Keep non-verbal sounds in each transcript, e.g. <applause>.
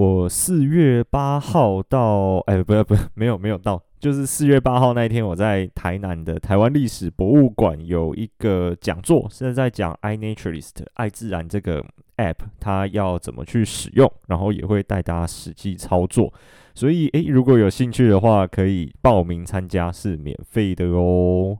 我四月八号到，哎，不要不，没有没有到，就是四月八号那一天，我在台南的台湾历史博物馆有一个讲座，是在在讲 iNaturalist 爱自然这个 app，它要怎么去使用，然后也会带大家实际操作，所以诶，如果有兴趣的话，可以报名参加，是免费的哦。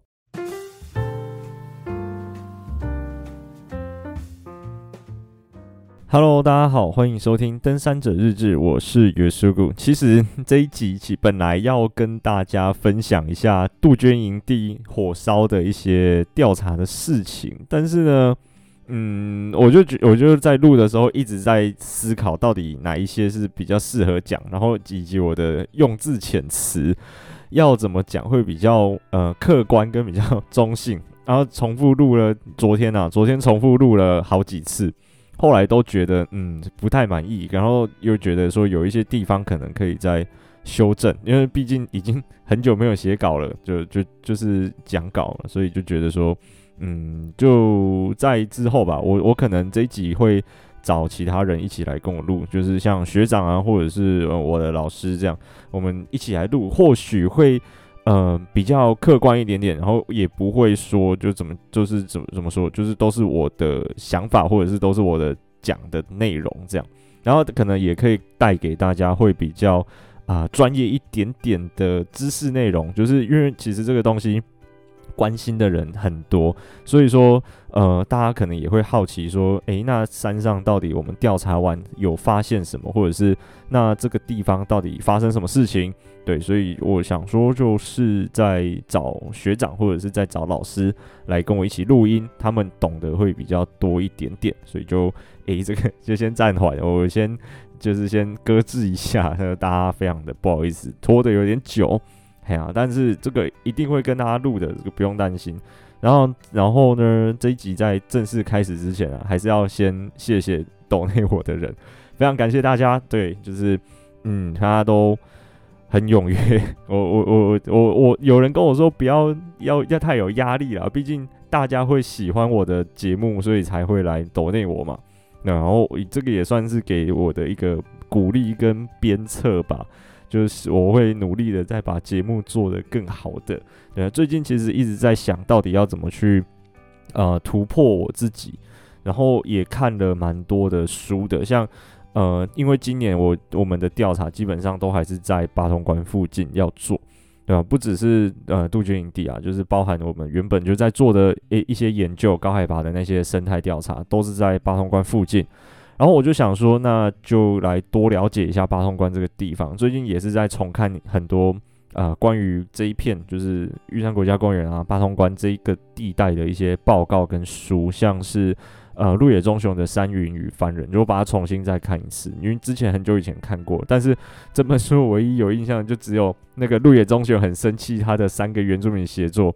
Hello，大家好，欢迎收听《登山者日志》，我是约书古。其实 <laughs> 这一集起本来要跟大家分享一下杜鹃营地火烧的一些调查的事情，但是呢，嗯，我就觉我就在录的时候一直在思考，到底哪一些是比较适合讲，然后以及我的用字遣词要怎么讲会比较呃客观跟比较中性。然后重复录了昨天啊，昨天重复录了好几次。后来都觉得嗯不太满意，然后又觉得说有一些地方可能可以再修正，因为毕竟已经很久没有写稿了，<laughs> 就就就是讲稿了，所以就觉得说嗯就在之后吧，我我可能这一集会找其他人一起来跟我录，就是像学长啊，或者是我的老师这样，我们一起来录，或许会。嗯、比较客观一点点，然后也不会说就怎么就是怎么怎么说，就是都是我的想法，或者是都是我的讲的内容这样，然后可能也可以带给大家会比较啊、专业一点点的知识内容，就是因为其实这个东西。关心的人很多，所以说，呃，大家可能也会好奇说，诶，那山上到底我们调查完有发现什么，或者是那这个地方到底发生什么事情？对，所以我想说，就是在找学长或者是在找老师来跟我一起录音，他们懂得会比较多一点点，所以就，诶，这个就先暂缓，我先就是先搁置一下，大家非常的不好意思，拖得有点久。哎呀，但是这个一定会跟大家录的，这个不用担心。然后，然后呢，这一集在正式开始之前啊，还是要先谢谢抖内我的人，非常感谢大家。对，就是嗯，大家都很踊跃。我我我我我有人跟我说不要要要太有压力了，毕竟大家会喜欢我的节目，所以才会来抖内我嘛。然后这个也算是给我的一个鼓励跟鞭策吧。就是我会努力的再把节目做得更好的。对，最近其实一直在想到底要怎么去呃突破我自己，然后也看了蛮多的书的，像呃，因为今年我我们的调查基本上都还是在八通关附近要做，对吧？不只是呃杜鹃营地啊，就是包含我们原本就在做的一一些研究，高海拔的那些生态调查，都是在八通关附近。然后我就想说，那就来多了解一下八通关这个地方。最近也是在重看很多呃关于这一片就是玉山国家公园啊、八通关这一个地带的一些报告跟书，像是呃鹿野忠雄的《山云与番人》，就把它重新再看一次，因为之前很久以前看过，但是这本书唯一有印象就只有那个鹿野忠雄很生气，他的三个原住民协作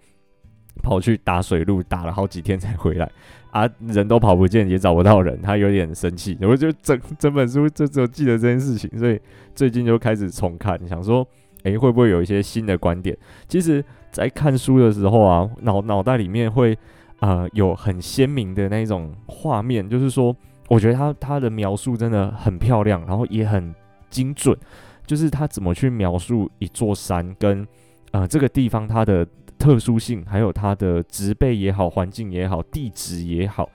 跑去打水路，打了好几天才回来。啊，人都跑不见，也找不到人，他有点生气。我就整 <laughs> 整本书就只有记得这件事情，所以最近就开始重看，想说，诶，会不会有一些新的观点？其实，在看书的时候啊，脑脑袋里面会呃有很鲜明的那种画面，就是说，我觉得他他的描述真的很漂亮，然后也很精准，就是他怎么去描述一座山跟呃这个地方它的。特殊性，还有它的植被也好，环境也好，地质也好，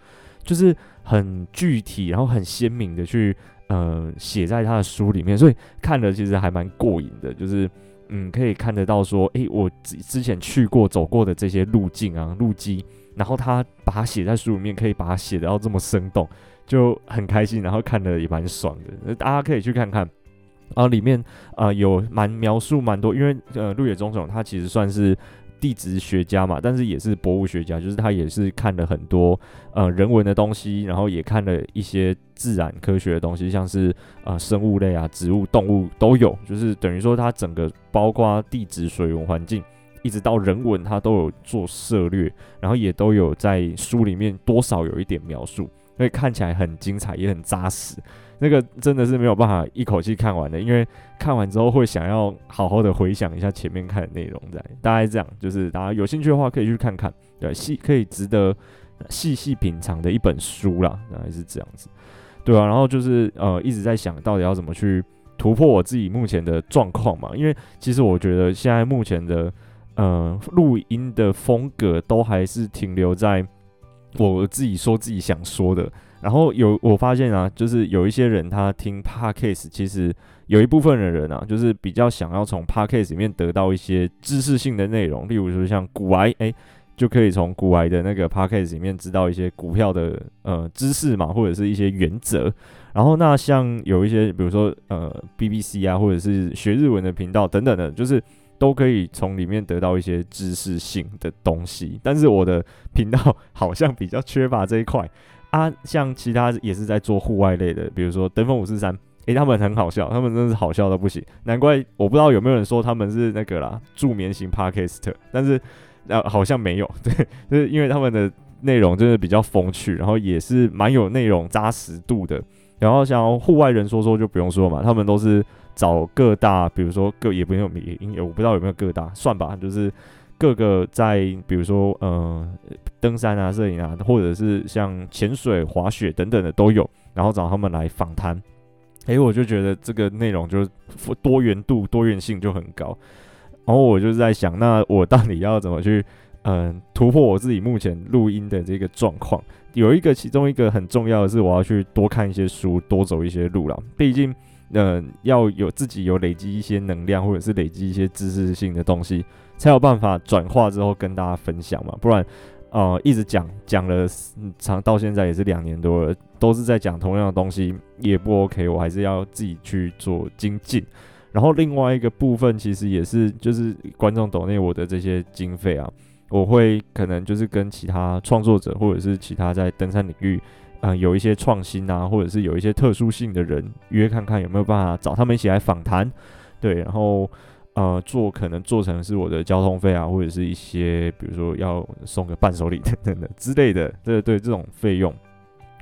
就是很具体，然后很鲜明的去呃写在他的书里面，所以看了其实还蛮过瘾的。就是嗯，可以看得到说，诶，我之之前去过走过的这些路径啊、路基，然后他把它写在书里面，可以把它写得到这么生动，就很开心，然后看的也蛮爽的。大家可以去看看，然后里面啊、有蛮描述蛮多，因为呃鹿野忠雄他其实算是。地质学家嘛，但是也是博物学家，就是他也是看了很多呃人文的东西，然后也看了一些自然科学的东西，像是呃生物类啊、植物、动物都有，就是等于说他整个包括地质、水文环境，一直到人文，他都有做涉略，然后也都有在书里面多少有一点描述，所以看起来很精彩，也很扎实。那个真的是没有办法一口气看完的，因为看完之后会想要好好的回想一下前面看的内容，在大概这样，就是大家有兴趣的话可以去看看，对，细可以值得细细品尝的一本书啦，大概是这样子。对啊，然后就是呃一直在想到底要怎么去突破我自己目前的状况嘛，因为其实我觉得现在目前的呃录音的风格都还是停留在我自己说自己想说的。然后有我发现啊，就是有一些人他听 Podcast，其实有一部分的人啊，就是比较想要从 Podcast 里面得到一些知识性的内容，例如说像股癌，哎，就可以从股癌的那个 Podcast 里面知道一些股票的呃知识嘛，或者是一些原则。然后那像有一些，比如说呃 BBC 啊，或者是学日文的频道等等的，就是都可以从里面得到一些知识性的东西。但是我的频道 <laughs> 好像比较缺乏这一块。啊，像其他也是在做户外类的，比如说登峰五四三，诶，他们很好笑，他们真的是好笑到不行，难怪我不知道有没有人说他们是那个啦助眠型 parker，但是呃好像没有，<laughs> 对，就是因为他们的内容真的比较风趣，然后也是蛮有内容扎实度的，然后像户外人说说就不用说嘛，他们都是找各大，比如说各也不用也我不知道有没有各大，算吧，就是。各个在比如说呃登山啊、摄影啊，或者是像潜水、滑雪等等的都有，然后找他们来访谈。诶，我就觉得这个内容就是多元度、多元性就很高。然后我就在想，那我到底要怎么去嗯、突破我自己目前录音的这个状况？有一个其中一个很重要的是，我要去多看一些书，多走一些路了。毕竟嗯、要有自己有累积一些能量，或者是累积一些知识性的东西。才有办法转化之后跟大家分享嘛，不然，呃，一直讲讲了长到现在也是两年多了，都是在讲同样的东西，也不 OK，我还是要自己去做精进。然后另外一个部分其实也是就是观众抖内我的这些经费啊，我会可能就是跟其他创作者或者是其他在登山领域啊、呃、有一些创新啊，或者是有一些特殊性的人约看看有没有办法找他们一起来访谈，对，然后。呃，做可能做成是我的交通费啊，或者是一些比如说要送个伴手礼等等的之类的，对对，这种费用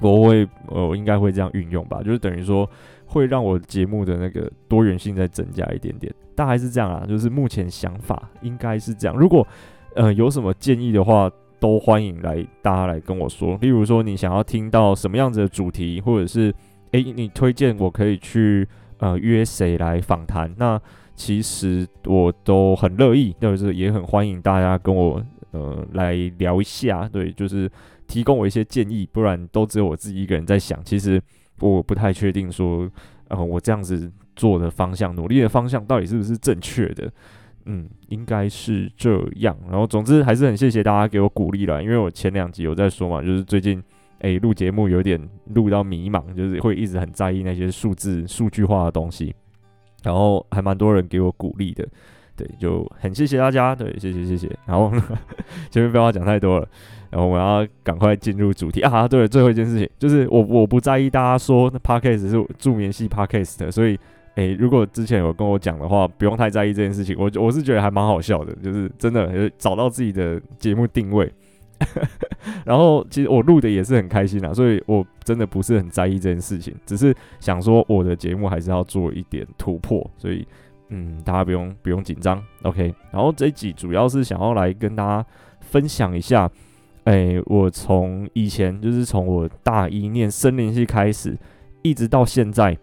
我会我应该会这样运用吧，就是等于说会让我节目的那个多元性再增加一点点，大概是这样啊，就是目前想法应该是这样。如果呃有什么建议的话，都欢迎来大家来跟我说。例如说你想要听到什么样子的主题，或者是诶你推荐我可以去呃约谁来访谈，那。其实我都很乐意，就是也很欢迎大家跟我呃来聊一下，对，就是提供我一些建议，不然都只有我自己一个人在想。其实我不太确定说，呃，我这样子做的方向、努力的方向到底是不是正确的？嗯，应该是这样。然后总之还是很谢谢大家给我鼓励了，因为我前两集有在说嘛，就是最近诶录节目有点录到迷茫，就是会一直很在意那些数字、数据化的东西。然后还蛮多人给我鼓励的，对，就很谢谢大家，对，谢谢谢谢。然后 <laughs> 前面不要讲太多了，然后我要赶快进入主题啊！对，最后一件事情就是我我不在意大家说那 Podcast 是助眠系 Podcast，所以诶，如果之前有跟我讲的话，不用太在意这件事情。我我是觉得还蛮好笑的，就是真的找到自己的节目定位。<laughs> 然后其实我录的也是很开心啦，所以我真的不是很在意这件事情，只是想说我的节目还是要做一点突破，所以嗯，大家不用不用紧张，OK。然后这一集主要是想要来跟大家分享一下，哎，我从以前就是从我大一念森林系开始，一直到现在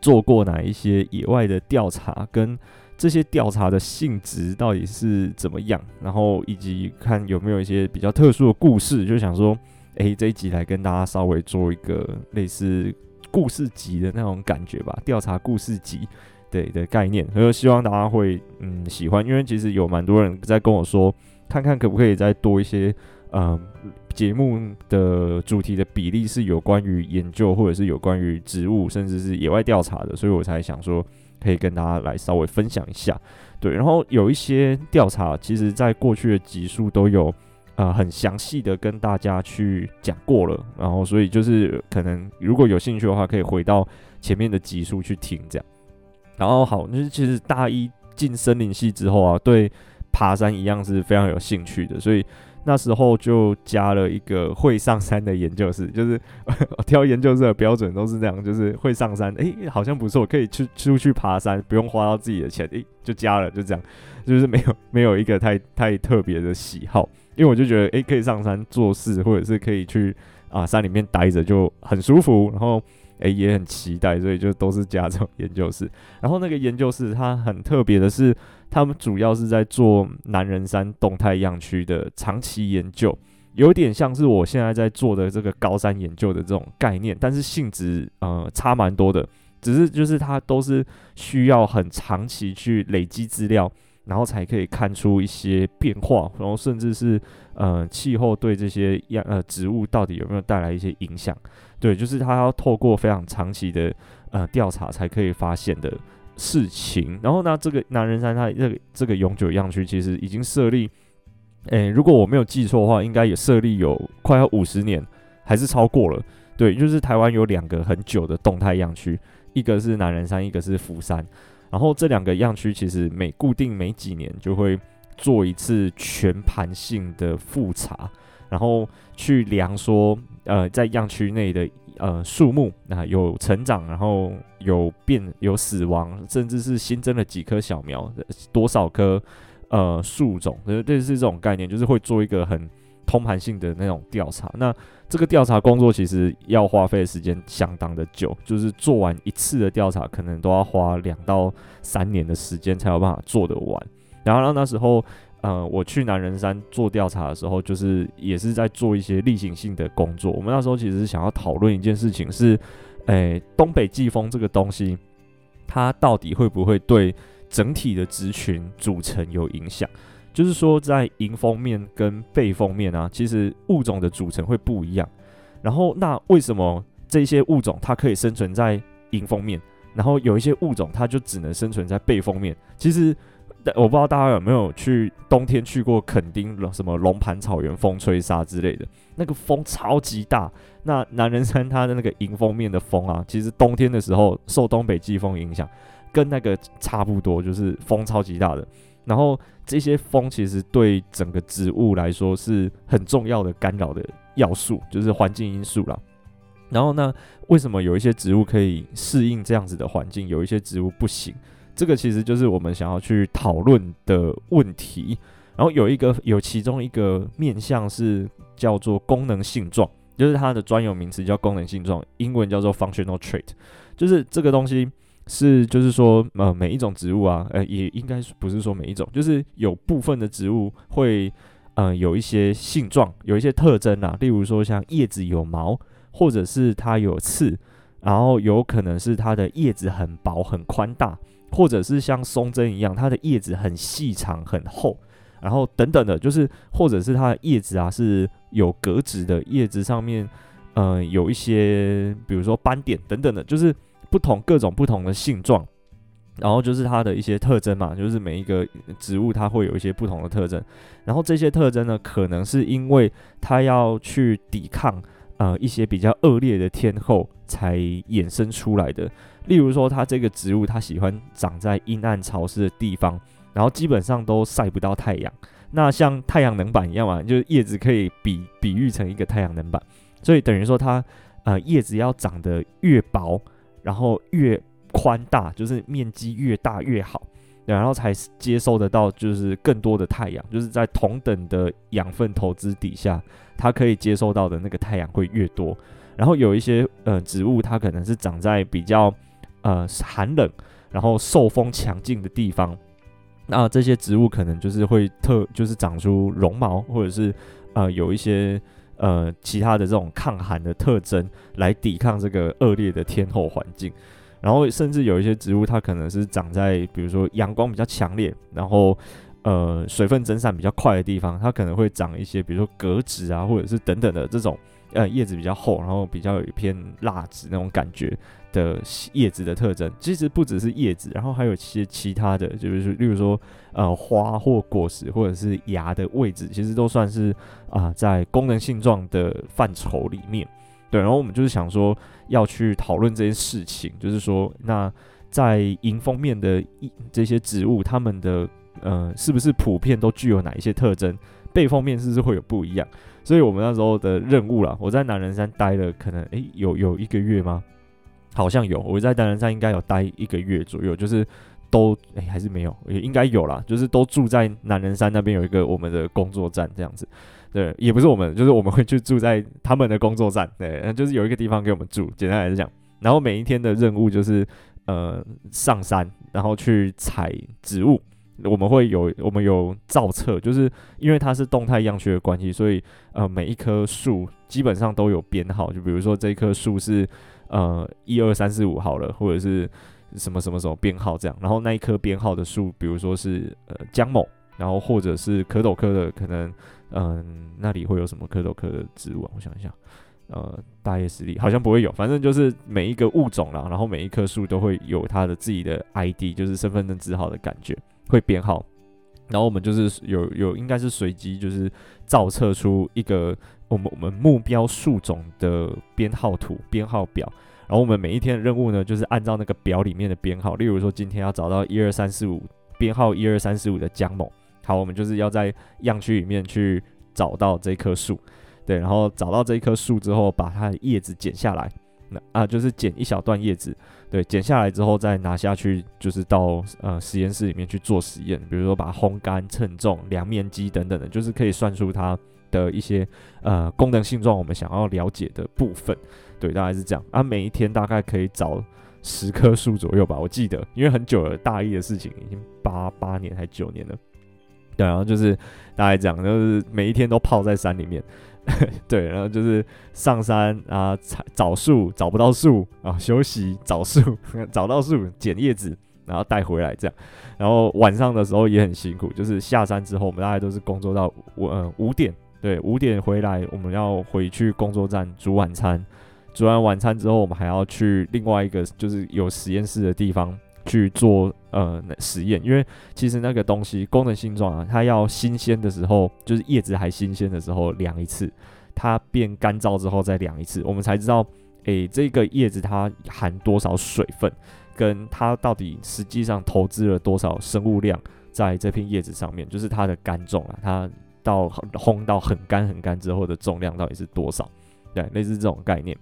做过哪一些野外的调查跟。这些调查的性质到底是怎么样？然后以及看有没有一些比较特殊的故事，就想说，诶，这一集来跟大家稍微做一个类似故事集的那种感觉吧，调查故事集对的概念，所以希望大家会嗯喜欢，因为其实有蛮多人在跟我说，看看可不可以再多一些，嗯，节目的主题的比例是有关于研究或者是有关于植物，甚至是野外调查的，所以我才想说。可以跟大家来稍微分享一下，对，然后有一些调查，其实在过去的集数都有，呃，很详细的跟大家去讲过了，然后所以就是可能如果有兴趣的话，可以回到前面的集数去听这样。然后好，就是其实大一进森林系之后啊，对爬山一样是非常有兴趣的，所以。那时候就加了一个会上山的研究室，<laughs> 就是我 <laughs> 挑研究室的标准都是这样，就是会上山，诶、好像不错，可以去出去爬山，不用花到自己的钱，诶、就加了，就这样，就是没有没有一个太太特别的喜好，因为我就觉得，诶、可以上山做事，或者是可以去啊山里面待着就很舒服，然后诶、也很期待，所以就都是加这种研究室。然后那个研究室它很特别的是，他们主要是在做南人山动态样区的长期研究。有点像是我现在在做的这个高山研究的这种概念，但是性质呃差蛮多的，只是就是它都是需要很长期去累积资料，然后才可以看出一些变化，然后甚至是呃气候对这些样呃植物到底有没有带来一些影响，对，就是他要透过非常长期的呃调查才可以发现的事情。然后呢，这个南人山它这个这个永久样区其实已经设立。诶、如果我没有记错的话，应该也设立有快要五十年，还是超过了。对，就是台湾有两个很久的动态样区，一个是南人山，一个是福山。然后这两个样区其实每固定每几年就会做一次全盘性的复查，然后去量说，呃，在样区内的呃树木啊有成长，然后有变有死亡，甚至是新增了几棵小苗，多少棵。呃，树种，就是，类似这种概念，就是会做一个很通盘性的那种调查。那这个调查工作其实要花费的时间相当的久，就是做完一次的调查，可能都要花两到三年的时间才有办法做得完。然后那时候，呃，我去南人山做调查的时候，就是也是在做一些例行性的工作。我们那时候其实是想要讨论一件事情，是，诶、东北季风这个东西，它到底会不会对整体的植群组成有影响，就是说在迎风面跟背风面啊，其实物种的组成会不一样。然后那为什么这些物种它可以生存在迎风面，然后有一些物种它就只能生存在背风面？其实我不知道大家有没有去冬天去过垦丁什么龙盘草原风吹沙之类的，那个风超级大。那南人山它的那个迎风面的风啊，其实冬天的时候受东北季风影响。跟那个差不多，就是风超级大的，然后这些风其实对整个植物来说是很重要的干扰的要素，就是环境因素啦。然后呢，为什么有一些植物可以适应这样子的环境，有一些植物不行？这个其实就是我们想要去讨论的问题。然后有一个有其中一个面向是叫做功能性状，就是它的专有名词叫功能性状，英文叫做 functional trait，就是这个东西。是，就是说，呃，每一种植物啊，呃，也应该不是说每一种，就是有部分的植物会，呃，有一些性状，有一些特征啊，例如说像叶子有毛，或者是它有刺，然后有可能是它的叶子很薄很宽大，或者是像松针一样，它的叶子很细长很厚，然后等等的，就是或者是它的叶子啊是有格子的，叶子上面，呃，有一些，比如说斑点等等的，就是。不同各种不同的性状，然后就是它的一些特征嘛，就是每一个植物它会有一些不同的特征，然后这些特征呢，可能是因为它要去抵抗呃一些比较恶劣的天候才衍生出来的。例如说，它这个植物它喜欢长在阴暗潮湿的地方，然后基本上都晒不到太阳。那像太阳能板一样嘛，就是叶子可以比比喻成一个太阳能板，所以等于说它呃叶子要长得越薄。然后越宽大，就是面积越大越好，然后才接收得到就是更多的太阳，就是在同等的养分投资底下，它可以接收到的那个太阳会越多。然后有一些呃植物，它可能是长在比较呃寒冷，然后受风强劲的地方，那这些植物可能就是会特就是长出绒毛，或者是呃有一些。呃，其他的这种抗寒的特征来抵抗这个恶劣的天候环境，然后甚至有一些植物，它可能是长在比如说阳光比较强烈，然后呃水分蒸散比较快的地方，它可能会长一些比如说革质啊，或者是等等的这种呃叶子比较厚，然后比较有一片蜡质那种感觉。的叶子的特征，其实不只是叶子，然后还有一些其他的，就是例如说，呃，花或果实或者是芽的位置，其实都算是啊、在功能性状的范畴里面。对，然后我们就是想说要去讨论这件事情，就是说，那在迎风面的一这些植物，它们的呃，是不是普遍都具有哪一些特征？背风面是不是会有不一样？所以我们那时候的任务啦，我在南人山待了可能诶有有一个月吗？好像有，我在南人山应该有待一个月左右，就是都哎、还是没有，也应该有啦，就是都住在南人山那边有一个我们的工作站这样子。对，也不是我们，就是我们会去住在他们的工作站，对，就是有一个地方给我们住。简单来讲，然后每一天的任务就是呃上山，然后去采植物。我们会有我们有造册，就是因为它是动态样区的关系，所以呃每一棵树基本上都有编号。就比如说这棵树是呃一二三四五好了，或者是什么什么什么编号这样。然后那一棵编号的树，比如说是呃姜某，然后或者是蝌蚪科的可能。嗯，那里会有什么蝌蚪科的植物啊？我想一下，呃，大叶石櫟好像不会有，反正就是每一个物种啦，然后每一棵树都会有它的自己的 ID，就是身份证字号的感觉，会编号。然后我们就是有有应该是随机，就是造册出一个我们我们目标树种的编号图、编号表。然后我们每一天的任务呢，就是按照那个表里面的编号，例如说今天要找到一二三四五编号一二三四五的姜某。好，我们就是要在样区里面去找到这棵树，对，然后找到这棵树之后，把它的叶子剪下来，那啊就是剪一小段叶子，对，剪下来之后再拿下去，就是到呃实验室里面去做实验，比如说把它烘干、称重、量面积等等的，就是可以算出它的一些呃功能性状，我们想要了解的部分，对，大概是这样啊。每一天大概可以找十棵树左右吧，我记得，因为很久了，大一的事情已经八八年还九年了。对，然后就是大概讲，就是每一天都泡在山里面，<laughs> 对，然后就是上山啊，找树找不到树啊，休息找树 <laughs> 找到树捡叶子，然后带回来这样，然后晚上的时候也很辛苦，就是下山之后，我们大概都是工作到五呃五点，对，五点回来，我们要回去工作站煮晚餐，煮完晚餐之后，我们还要去另外一个就是有实验室的地方。去做呃实验，因为其实那个东西功能性状啊，它要新鲜的时候，就是叶子还新鲜的时候量一次，它变干燥之后再量一次，我们才知道，诶、这个叶子它含多少水分，跟它到底实际上投资了多少生物量在这片叶子上面，就是它的干重啊，它到烘到很干很干之后的重量到底是多少？对，类似这种概念。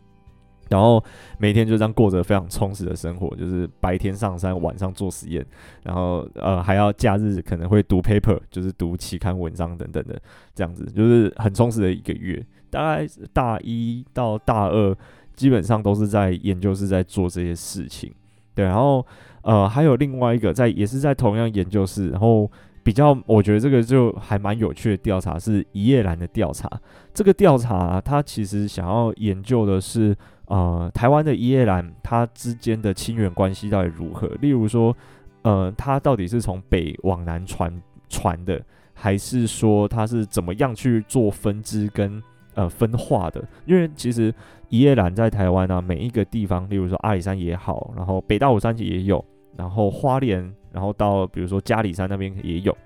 然后每天就这样过着非常充实的生活，就是白天上山，晚上做实验，然后呃还要假日可能会读 paper，就是读期刊文章等等的，这样子就是很充实的一个月。大概大一到大二，基本上都是在研究室在做这些事情。对，然后呃还有另外一个在也是在同样研究室，然后比较我觉得这个就还蛮有趣的调查是一叶兰的调查。这个调查它其实想要研究的是。呃，台湾的一叶兰，它之间的亲缘关系到底如何？例如说，呃，它到底是从北往南传传的，还是说它是怎么样去做分支跟呃分化的？因为其实一叶兰在台湾啊，每一个地方，例如说阿里山也好，然后北大武山也有，然后花莲，然后到比如说嘉里山那边也有，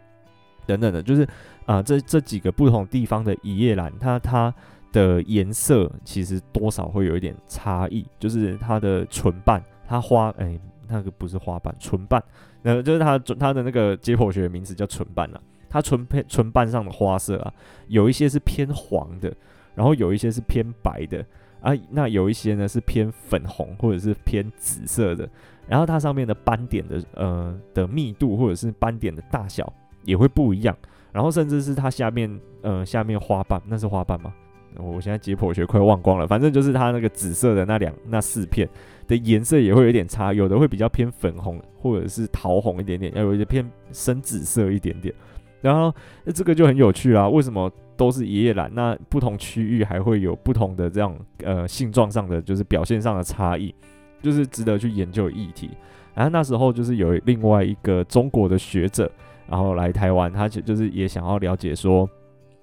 等等的，就是啊、这这几个不同地方的一叶兰，它它。的颜色其实多少会有一点差异，就是它的唇瓣，它花哎、那个不是花瓣，唇瓣，呃，就是它它的那个解剖学的名字叫唇瓣啊。它唇片唇瓣上的花色啊，有一些是偏黄的，然后有一些是偏白的啊，那有一些呢是偏粉红或者是偏紫色的，然后它上面的斑点的呃的密度或者是斑点的大小也会不一样，然后甚至是它下面呃下面花瓣，那是花瓣吗？我现在解剖学快忘光了，反正就是它那个紫色的那两那四片的颜色也会有点差，有的会比较偏粉红或者是桃红一点点，要有一些偏深紫色一点点。然后那这个就很有趣啦，为什么都是一叶兰？那不同区域还会有不同的这样呃性状上的就是表现上的差异，就是值得去研究议题。然后那时候就是有另外一个中国的学者，然后来台湾，他就就是也想要了解说。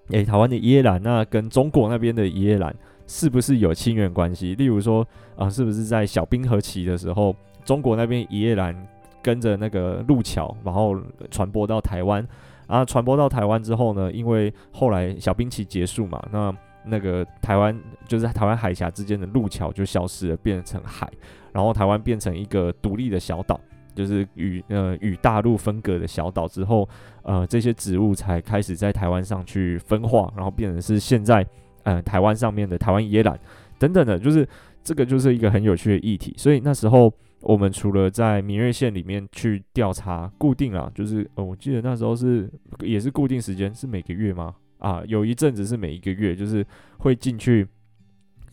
诶、台湾的一叶兰，那跟中国那边的一叶兰是不是有亲缘关系？例如说，啊、是不是在小冰河期的时候，中国那边一叶兰跟着那个路桥，然后传播到台湾，啊，传播到台湾之后呢，因为后来小冰期结束嘛，那那个台湾就是台湾海峡之间的路桥就消失了，变成海，然后台湾变成一个独立的小岛。就是与呃与大陆分隔的小岛之后，呃这些植物才开始在台湾上去分化，然后变成是现在呃台湾上面的台湾野兰等等的，就是这个就是一个很有趣的议题。所以那时候我们除了在明月线里面去调查固定啊，就是呃，我记得那时候是也是固定时间，是每个月吗？啊，有一阵子是每一个月，就是会进去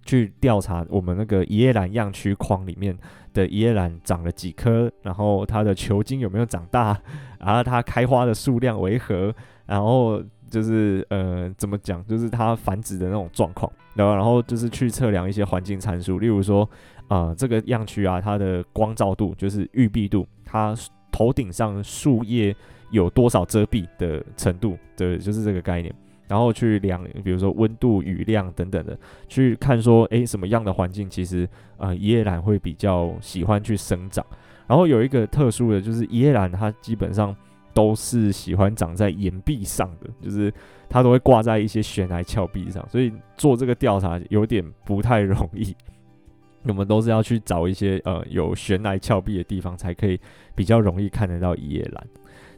去调查我们那个一叶兰样区框里面的一叶兰长了几颗，然后它的球茎有没有长大，然后它开花的数量为何，然后就是呃怎么讲，就是它繁殖的那种状况，然后然后就是去测量一些环境参数，例如说。啊、这个样区啊，它的光照度就是愈蔽度，它头顶上树叶有多少遮蔽的程度，对，就是这个概念。然后去量，比如说温度、雨量等等的，去看说，诶，什么样的环境其实啊，一叶兰会比较喜欢去生长。然后有一个特殊的就是，一叶兰它基本上都是喜欢长在岩壁上的，就是它都会挂在一些悬崖峭壁上，所以做这个调查有点不太容易。我们都是要去找一些呃有悬崖峭壁的地方，才可以比较容易看得到一叶兰。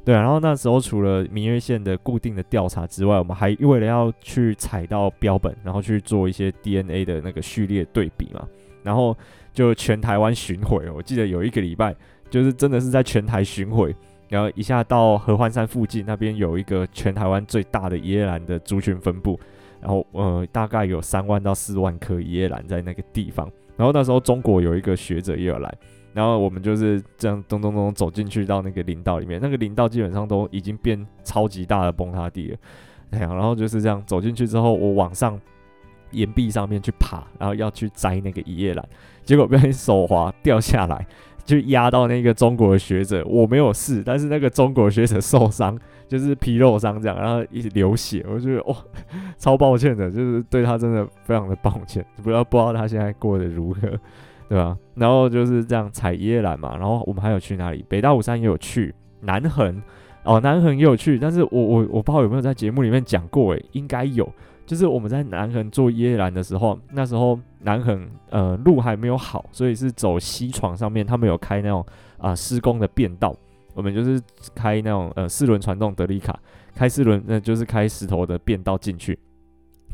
对啊，然后那时候除了明月线的固定的调查之外，我们还为了要去采到标本，然后去做一些 DNA 的那个序列对比嘛。然后就全台湾巡回，我记得有一个礼拜，就是真的是在全台巡回，然后一下到合欢山附近那边有一个全台湾最大的一叶兰的族群分布，然后呃大概有三万到四万颗一叶兰在那个地方。然后那时候中国有一个学者也有来，然后我们就是这样咚咚咚走进去到那个林道里面，那个林道基本上都已经变超级大的崩塌地了，哎呀，然后就是这样走进去之后，我往上岩壁上面去爬，然后要去摘那个一叶兰，结果不小心手滑掉下来，就压到那个中国的学者，我没有事，但是那个中国学者受伤。就是皮肉伤这样，然后一直流血，我就觉得哇，<laughs> 超抱歉的，就是对他真的非常的抱歉，<laughs> 不知道不知道他现在过得如何，<laughs> 对吧？然后就是这样采椰兰嘛，然后我们还有去哪里？北大武山也有去，南横哦，南横也有去，但是我我我不知道有没有在节目里面讲过，诶，应该有，就是我们在南横做椰兰的时候，那时候南横呃路还没有好，所以是走西床上面，他们有开那种啊、施工的便道。我们就是开那种呃四轮传动德利卡，开四轮那就是开石头的便道进去。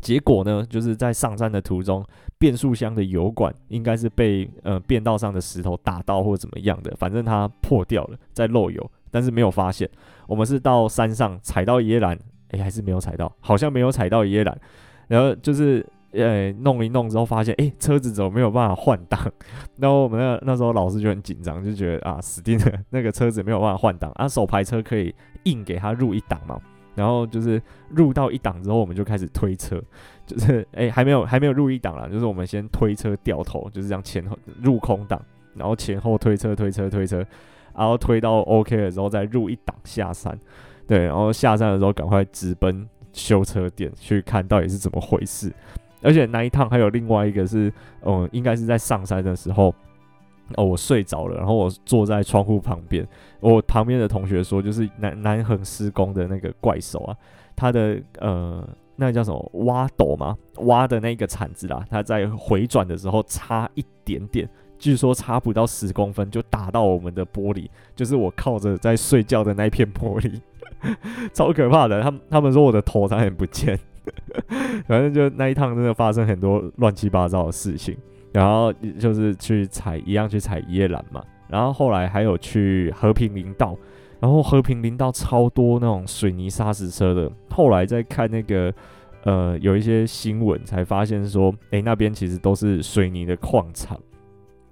结果呢，就是在上山的途中，变速箱的油管应该是被呃便道上的石头打到或怎么样的，反正它破掉了，在漏油，但是没有发现。我们是到山上踩到椰兰，诶，还是没有踩到，好像没有踩到椰兰，然后就是。呃，弄一弄之后发现，诶，车子怎么没有办法换挡？然后我们那那时候老师就很紧张，就觉得啊，死定了，那个车子没有办法换挡啊。手排车可以硬给它入一档嘛，然后就是入到一档之后，我们就开始推车，就是诶，还没有还没有入一档啦，就是我们先推车掉头，就是这样前后入空档，然后前后推车推车推车，然后推到 OK 了之后再入一档下山，对，然后下山的时候赶快直奔修车店去看到底是怎么回事。而且那一趟还有另外一个是，嗯，应该是在上山的时候，哦，我睡着了，然后我坐在窗户旁边，我旁边的同学说，就是南南横施工的那个怪手啊，他的呃，那叫什么挖斗嘛，挖的那个铲子啦，他在回转的时候差一点点，据说差不到十公分就打到我们的玻璃，就是我靠着在睡觉的那一片玻璃，<laughs> 超可怕的，他们他们说我的头差点不见。<laughs> 反正就那一趟真的发生很多乱七八糟的事情，然后就是去采一样去采一叶兰嘛，然后后来还有去和平林道，然后和平林道超多那种水泥砂石车的，后来再看那个呃有一些新闻才发现说，诶、那边其实都是水泥的矿场，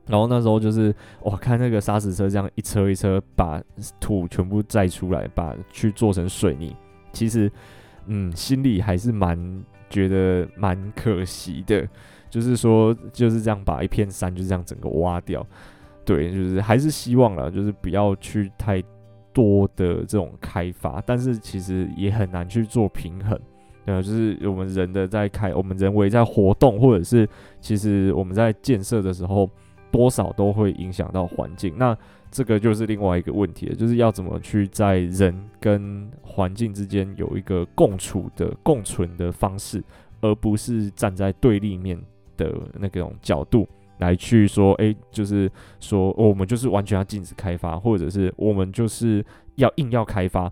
然后那时候就是哇看那个砂石车这样一车一车把土全部载出来，把去做成水泥，其实。嗯，心里还是蛮觉得蛮可惜的，就是说就是这样把一片山就这样整个挖掉，对，就是还是希望了，就是不要去太多的这种开发，但是其实也很难去做平衡，呃，就是我们人的在开，我们人为在活动，或者是其实我们在建设的时候，多少都会影响到环境，那。这个就是另外一个问题了，就是要怎么去在人跟环境之间有一个共处的共存的方式，而不是站在对立面的那种角度来去说，诶，就是说我们就是完全要禁止开发，或者是我们就是要硬要开发，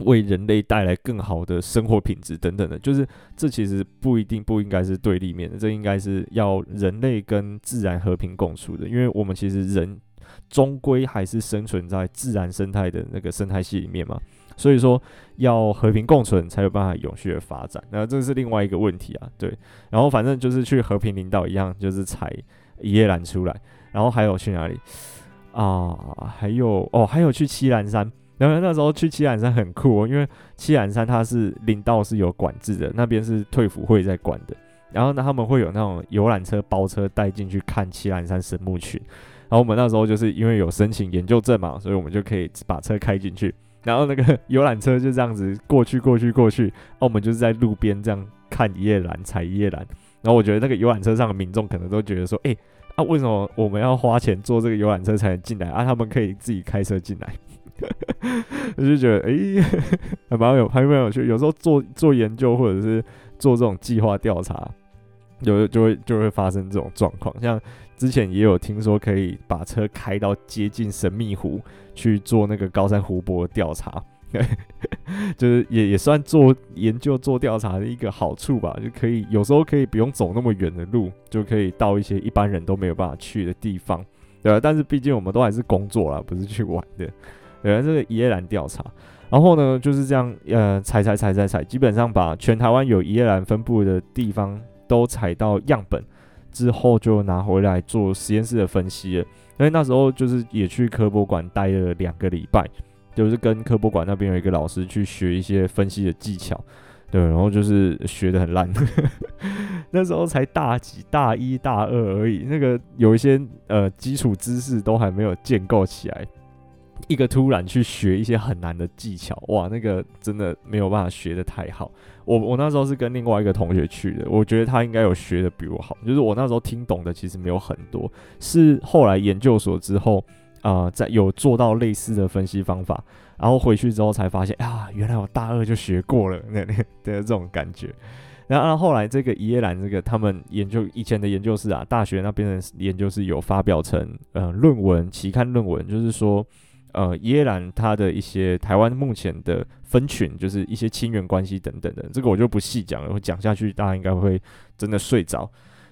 为人类带来更好的生活品质等等的，就是这其实不一定不应该是对立面的，这应该是要人类跟自然和平共处的，因为我们其实人。终归还是生存在自然生态的那个生态系里面嘛。所以说要和平共存才有办法永续的发展。那这是另外一个问题啊，对。然后反正就是去和平林道一样，就是采一叶兰出来。然后还有去哪里啊？还有哦，还有去七兰山。然后那时候去七兰山很酷哦，因为七兰山它是林道是有管制的，那边是退辅会在管的。然后呢，他们会有那种游览车包车带进去看七兰山神木群。然后我们那时候就是因为有申请研究证嘛，所以我们就可以把车开进去。然后那个游览车就这样子过去过去过去，那我们就是在路边这样看一夜兰，采一夜兰。然后我觉得那个游览车上的民众可能都觉得说，哎，啊为什么我们要花钱坐这个游览车才能进来啊？他们可以自己开车进来。<laughs> 我就觉得，哎，还蛮有，还蛮有趣。有时候做做研究或者是做这种计划调查，有就会就会发生这种状况。像之前也有听说，可以把车开到接近神秘湖去做那个高山湖泊调查，<laughs> 就是也也算做研究做调查的一个好处吧。就可以有时候可以不用走那么远的路，就可以到一些一般人都没有办法去的地方，对吧？但是毕竟我们都还是工作啦，不是去玩的。对，这个一叶兰调查，然后呢就是这样，呃，采采采采采，基本上把全台湾有一叶兰分布的地方都采到样本之后，就拿回来做实验室的分析了。因为那时候就是也去科博馆待了两个礼拜，就是跟科博馆那边有一个老师去学一些分析的技巧，对，然后就是学得很烂，<laughs> 那时候才大几、大一、大二而已，那个有一些呃基础知识都还没有建构起来。一个突然去学一些很难的技巧，哇，那个真的没有办法学得太好。我我那时候是跟另外一个同学去的，我觉得他应该有学的比我好。就是我那时候听懂的其实没有很多，是后来研究所之后啊、呃，在有做到类似的分析方法，然后回去之后才发现啊，原来我大二就学过了，那那的这种感觉。然后后来这个一叶兰这个他们研究以前的研究室啊，大学那边的研究室有发表成呃论文期刊论文，就是说。呃，耶兰它的一些台湾目前的分群，就是一些亲缘关系等等的，这个我就不细讲了。我讲下去，大家应该会真的睡着。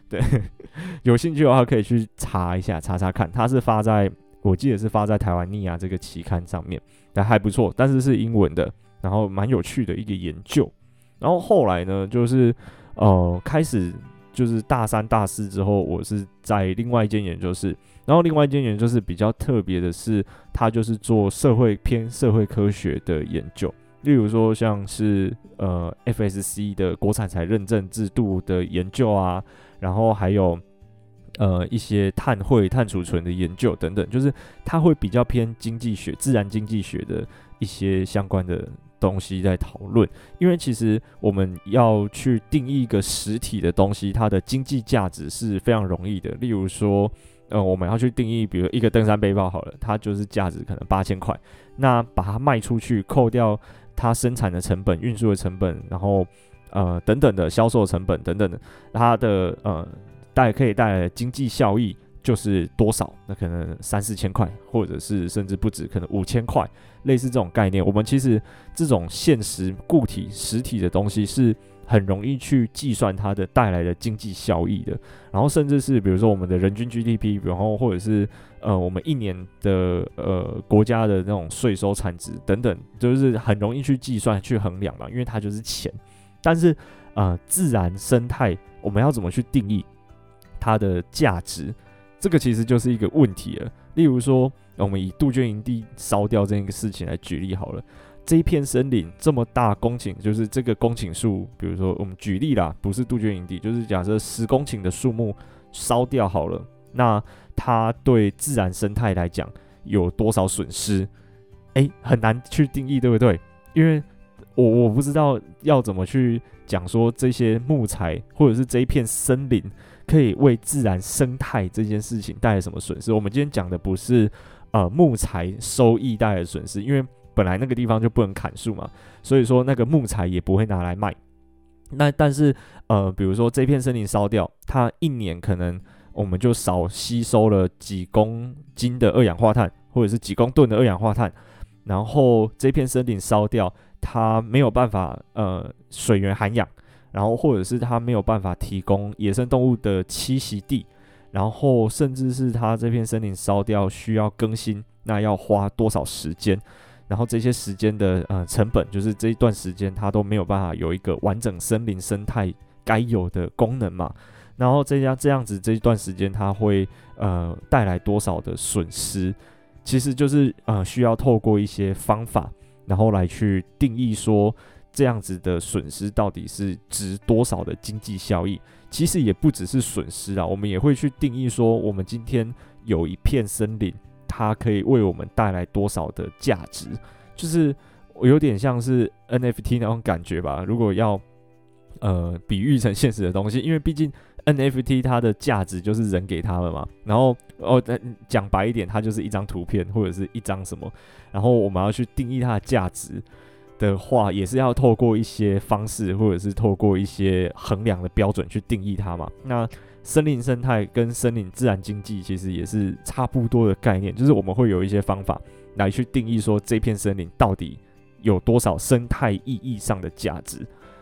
对，<laughs> 有兴趣的话可以去查一下，查查看。它是发在，我记得是发在台湾尼亚这个期刊上面，但还不错，但是是英文的，然后蛮有趣的一个研究。然后后来呢，就是呃，开始。就是大三、大四之后，我是在另外一间研究室，然后另外一间研究是比较特别的是，它就是做社会偏社会科学的研究，例如说像是呃 FSC 的国产材认证制度的研究啊，然后还有呃一些碳汇、碳储存的研究等等，就是它会比较偏经济学、自然经济学的一些相关的。东西在讨论，因为其实我们要去定义一个实体的东西，它的经济价值是非常容易的。例如说，呃，我们要去定义，比如一个登山背包好了，它就是价值可能八千块，那把它卖出去，扣掉它生产的成本、运输的成本，然后呃等等的销售成本等等的，它的呃带可以带来的经济效益。就是多少？那可能三四千块，或者是甚至不止，可能五千块，类似这种概念。我们其实这种现实固体实体的东西是很容易去计算它的带来的经济效益的。然后甚至是比如说我们的人均 GDP，然后或者是呃我们一年的呃国家的那种税收产值等等，就是很容易去计算去衡量嘛，因为它就是钱。但是呃自然生态我们要怎么去定义它的价值？这个其实就是一个问题了。例如说，我们以杜鹃营地烧掉这样一个事情来举例好了。这一片森林这么大公顷，就是这个公顷数，比如说我们举例啦，不是杜鹃营地，就是假设十公顷的树木烧掉好了，那它对自然生态来讲有多少损失？诶，很难去定义，对不对？因为我我不知道要怎么去讲说这些木材或者是这一片森林。可以为自然生态这件事情带来什么损失？我们今天讲的不是呃木材收益带来的损失，因为本来那个地方就不能砍树嘛，所以说那个木材也不会拿来卖。那但是呃，比如说这片森林烧掉，它一年可能我们就少吸收了几公斤的二氧化碳，或者是几公吨的二氧化碳。然后这片森林烧掉，它没有办法呃水源涵养。然后，或者是它没有办法提供野生动物的栖息地，然后甚至是它这片森林烧掉需要更新，那要花多少时间？然后这些时间的呃成本，就是这一段时间它都没有办法有一个完整森林生态该有的功能嘛。然后这样这样子这一段时间它会呃带来多少的损失？其实就是呃需要透过一些方法，然后来去定义说这样子的损失到底是值多少的经济效益。其实也不只是损失啊，我们也会去定义说我们今天有一片森林。它可以为我们带来多少的价值？就是有点像是 NFT 那种感觉吧。如果要呃比喻成现实的东西，因为毕竟 NFT 它的价值就是人给它了嘛。然后哦，讲白一点，它就是一张图片或者是一张什么。然后我们要去定义它的价值的话，也是要透过一些方式，或者是透过一些衡量的标准去定义它嘛。那森林生态跟森林自然经济其实也是差不多的概念，就是我们会有一些方法来去定义说这片森林到底有多少生态意义上的价值。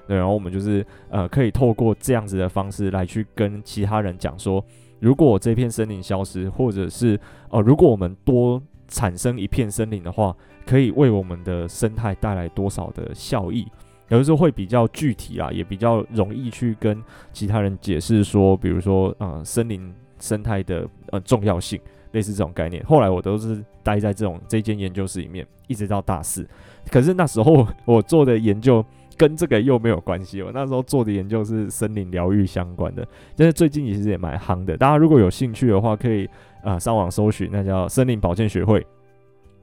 对，然后我们就是呃可以透过这样子的方式来去跟其他人讲说，如果这片森林消失，或者是呃如果我们多产生一片森林的话，可以为我们的生态带来多少的效益。有的时候会比较具体啊，也比较容易去跟其他人解释说，比如说，呃，森林生态的呃重要性，类似这种概念。后来我都是待在这种这间研究室里面，一直到大四。可是那时候 <laughs> 我做的研究跟这个又没有关系，我那时候做的研究是森林疗愈相关的。但是最近其实也蛮夯的，大家如果有兴趣的话，可以啊、上网搜寻，那叫森林保健学会，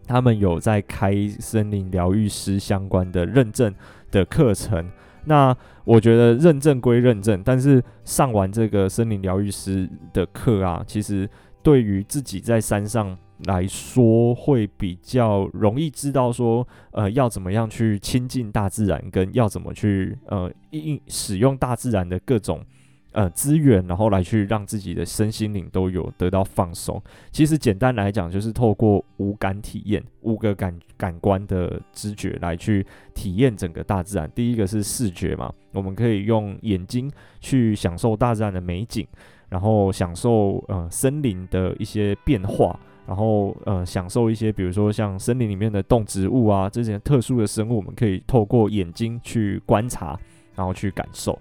他们有在开森林疗愈师相关的认证的课程，那我觉得认证归认证，但是上完这个森林疗愈师的课啊，其实对于自己在山上来说，会比较容易知道说，呃，要怎么样去亲近大自然，跟要怎么去呃应使用大自然的各种。呃，资源，然后来去让自己的身心灵都有得到放松。其实简单来讲，就是透过五感体验，五个感感官的知觉来去体验整个大自然。第一个是视觉嘛，我们可以用眼睛去享受大自然的美景，然后享受呃森林的一些变化，然后呃享受一些比如说像森林里面的动植物啊这些特殊的生物，我们可以透过眼睛去观察，然后去感受。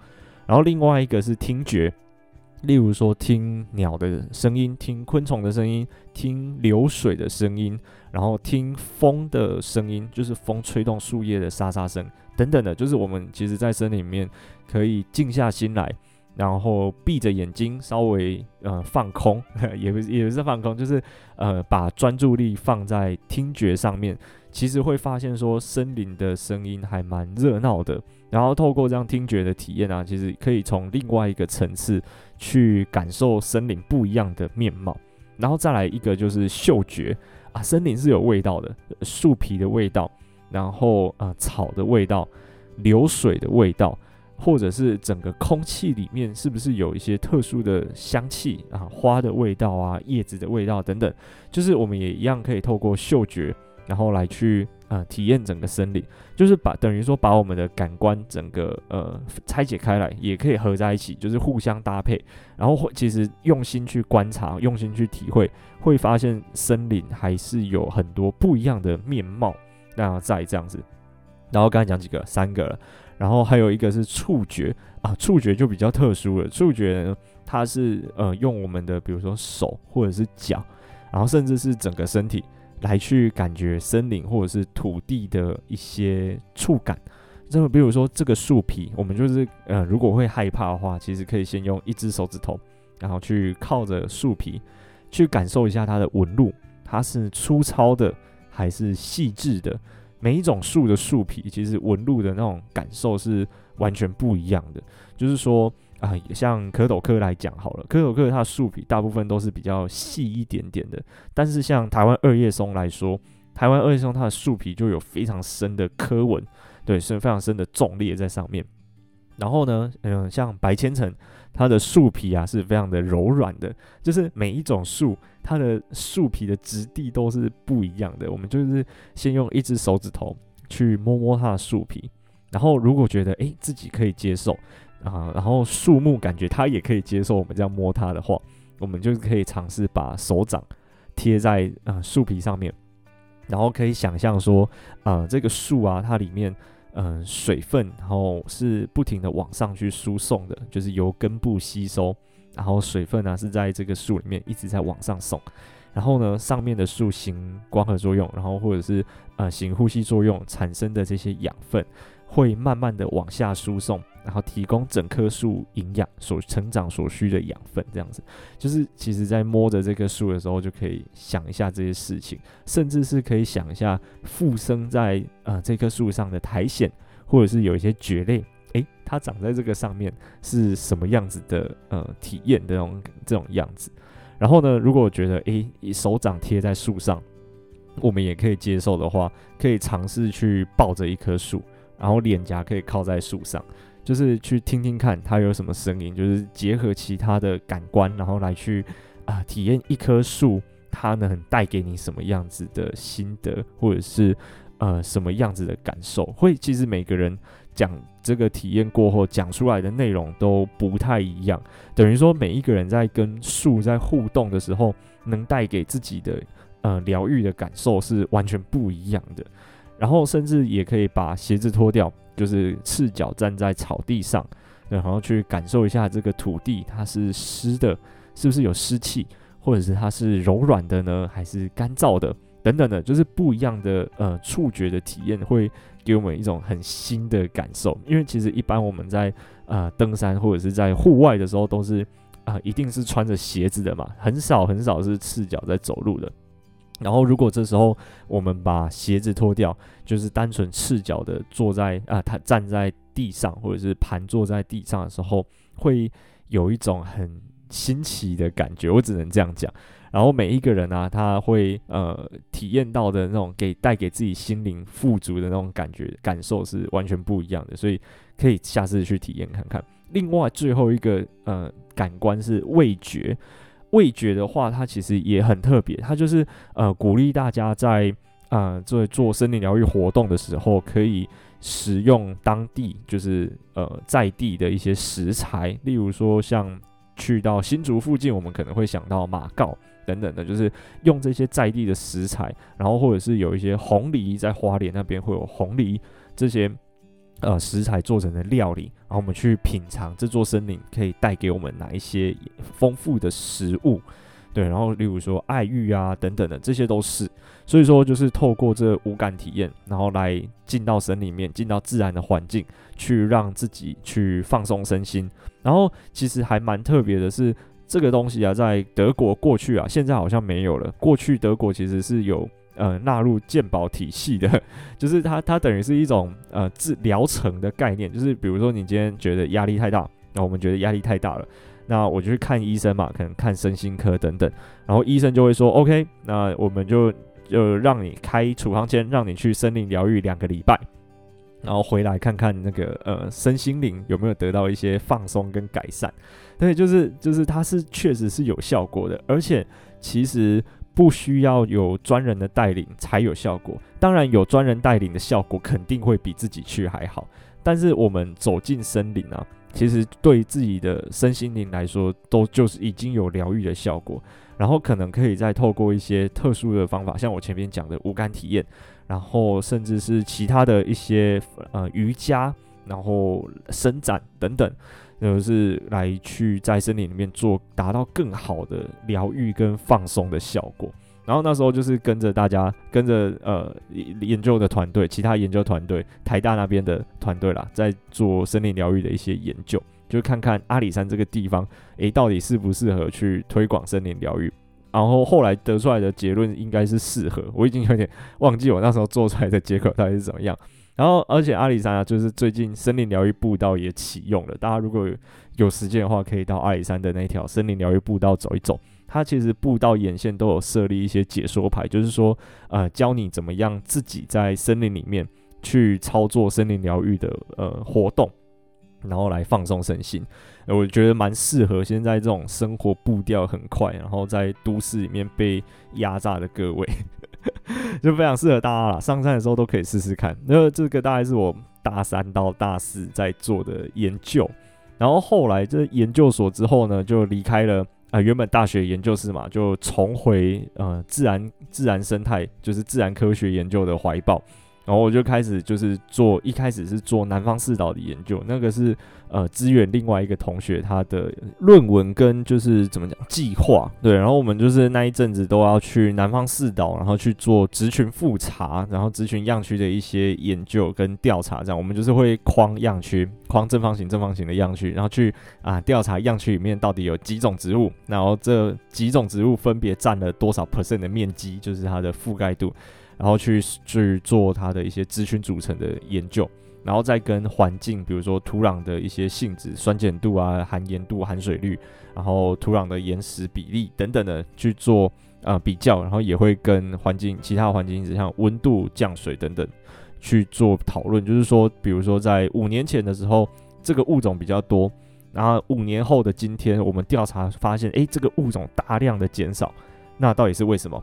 然后另外一个是听觉，例如说听鸟的声音、听昆虫的声音、听流水的声音，然后听风的声音，就是风吹动树叶的沙沙声等等的，就是我们其实在森林里面可以静下心来，然后闭着眼睛，稍微呃放空，<laughs> 也不也不是放空，就是呃把专注力放在听觉上面。其实会发现说，森林的声音还蛮热闹的。然后透过这样听觉的体验啊，其实可以从另外一个层次去感受森林不一样的面貌。然后再来一个就是嗅觉啊，森林是有味道的，树皮的味道，然后啊草的味道，流水的味道，或者是整个空气里面是不是有一些特殊的香气啊，花的味道啊，叶子的味道等等，就是我们也一样可以透过嗅觉。然后来去呃体验整个森林，就是把等于说把我们的感官整个呃拆解开来，也可以合在一起，就是互相搭配。然后会其实用心去观察，用心去体会，会发现森林还是有很多不一样的面貌。那再这样子，然后刚才讲几个，三个了，然后还有一个是触觉啊，触觉就比较特殊了。触觉呢，它是呃用我们的比如说手或者是脚，然后甚至是整个身体。来去感觉森林或者是土地的一些触感，那么比如说这个树皮，我们就是呃，如果会害怕的话，其实可以先用一只手指头，然后去靠着树皮，去感受一下它的纹路，它是粗糙的还是细致的。每一种树的树皮，其实纹路的那种感受是完全不一样的。就是说。啊，像可斗科来讲好了，可斗科它的树皮大部分都是比较细一点点的，但是像台湾二叶松来说，台湾二叶松它的树皮就有非常深的刻纹，对，是非常深的纵裂在上面。然后呢，嗯，像白千层，它的树皮啊是非常的柔软的，就是每一种树它的树皮的质地都是不一样的。我们就是先用一只手指头去摸摸它的树皮，然后如果觉得诶自己可以接受。啊，然后树木感觉它也可以接受我们这样摸它的话，我们就可以尝试把手掌贴在呃树皮上面，然后可以想象说，呃，这个树啊，它里面嗯、水分，然后是不停的往上去输送的，就是由根部吸收，然后水分呢、是在这个树里面一直在往上送。然后呢，上面的树行光合作用，然后或者是呃行呼吸作用产生的这些养分，会慢慢的往下输送，然后提供整棵树营养所成长所需的养分。这样子，就是其实在摸着这棵树的时候，就可以想一下这些事情，甚至是可以想一下附生在呃这棵树上的苔藓，或者是有一些蕨类，诶，它长在这个上面是什么样子的呃体验的这种这种样子。然后呢，如果我觉得诶，手掌贴在树上，我们也可以接受的话，可以尝试去抱着一棵树，然后脸颊可以靠在树上，就是去听听看它有什么声音，就是结合其他的感官，然后来去啊、体验一棵树它能带给你什么样子的心得，或者是呃什么样子的感受。会其实每个人。讲这个体验过后，讲出来的内容都不太一样，等于说每一个人在跟树在互动的时候，能带给自己的呃疗愈的感受是完全不一样的。然后甚至也可以把鞋子脱掉，就是赤脚站在草地上，然后去感受一下这个土地它是湿的，是不是有湿气，或者是它是柔软的呢，还是干燥的？等等的，就是不一样的呃触觉的体验，会给我们一种很新的感受。因为其实一般我们在呃登山或者是在户外的时候，都是啊、一定是穿着鞋子的嘛，很少很少是赤脚在走路的。然后如果这时候我们把鞋子脱掉，就是单纯赤脚的坐在啊，他、站在地上或者是盘坐在地上的时候，会有一种很新奇的感觉。我只能这样讲。然后每一个人啊，他会呃体验到的那种给带给自己心灵富足的那种感觉感受是完全不一样的，所以可以下次去体验看看。另外最后一个呃感官是味觉，味觉的话，它其实也很特别，它就是呃鼓励大家在呃做做森林疗愈活动的时候，可以使用当地就是呃在地的一些食材，例如说像去到新竹附近，我们可能会想到马告。等等的，就是用这些在地的食材，然后或者是有一些红梨，在花莲那边会有红梨这些呃食材做成的料理，然后我们去品尝这座森林可以带给我们哪一些丰富的食物，对，然后例如说爱玉啊等等的，这些都是，所以说就是透过这五感体验，然后来进到森林里面，进到自然的环境，去让自己去放松身心，然后其实还蛮特别的是。这个东西啊，在德国过去啊，现在好像没有了。过去德国其实是有呃纳入健保体系的，<laughs> 就是它它等于是一种呃治疗程的概念，就是比如说你今天觉得压力太大，那我们觉得压力太大了，那我就去看医生嘛，可能看身心科等等，然后医生就会说 OK，那我们就就让你开处方箋，让你去森林疗愈两个礼拜。然后回来看看那个呃身心灵有没有得到一些放松跟改善，对，就是就是它是确实是有效果的，而且其实不需要有专人的带领才有效果。当然有专人带领的效果肯定会比自己去还好，但是我们走进森林啊，其实对自己的身心灵来说都就是已经有疗愈的效果，然后可能可以再透过一些特殊的方法，像我前面讲的五感体验。然后甚至是其他的一些呃瑜伽，然后伸展等等，就是来去在森林里面做，达到更好的疗愈跟放松的效果。然后那时候就是跟着大家，跟着呃研究的团队，其他研究团队，台大那边的团队啦，在做森林疗愈的一些研究，就看看阿里山这个地方，诶，到底适不适合去推广森林疗愈。然后后来得出来的结论应该是适合，我已经有点忘记我那时候做出来的结果到底是怎么样。然后而且阿里山啊，就是最近森林疗愈步道也启用了，大家如果有时间的话，可以到阿里山的那条森林疗愈步道走一走。它其实步道沿线都有设立一些解说牌，就是说呃教你怎么样自己在森林里面去操作森林疗愈的呃活动。然后来放松身心，我觉得蛮适合现在这种生活步调很快，然后在都市里面被压榨的各位，<laughs> 就非常适合大家啦。上山的时候都可以试试看。那这个大概是我大三到大四在做的研究，然后后来这研究所之后呢，就离开了啊原本大学研究室嘛，就重回呃自然自然生态，就是自然科学研究的怀抱。然后我就开始就是做，一开始是做南方四岛的研究，那个是呃支援另外一个同学他的论文跟就是怎么讲计划，对，然后我们就是那一阵子都要去南方四岛，然后去做植群复查，然后植群样区的一些研究跟调查，这样我们就是会框样区，框正方形正方形的样区，然后去啊调查样区里面到底有几种植物，然后这几种植物分别占了多少 percent 的面积，就是它的覆盖度。然后去去做它的一些资讯组成的研究，然后再跟环境，比如说土壤的一些性质、酸碱度啊、含盐度、含水率，然后土壤的岩石比例等等的去做呃比较，然后也会跟环境其他环境像温度、降水等等去做讨论。就是说，比如说在五年前的时候，这个物种比较多，然后五年后的今天，我们调查发现，诶，这个物种大量的减少，那到底是为什么？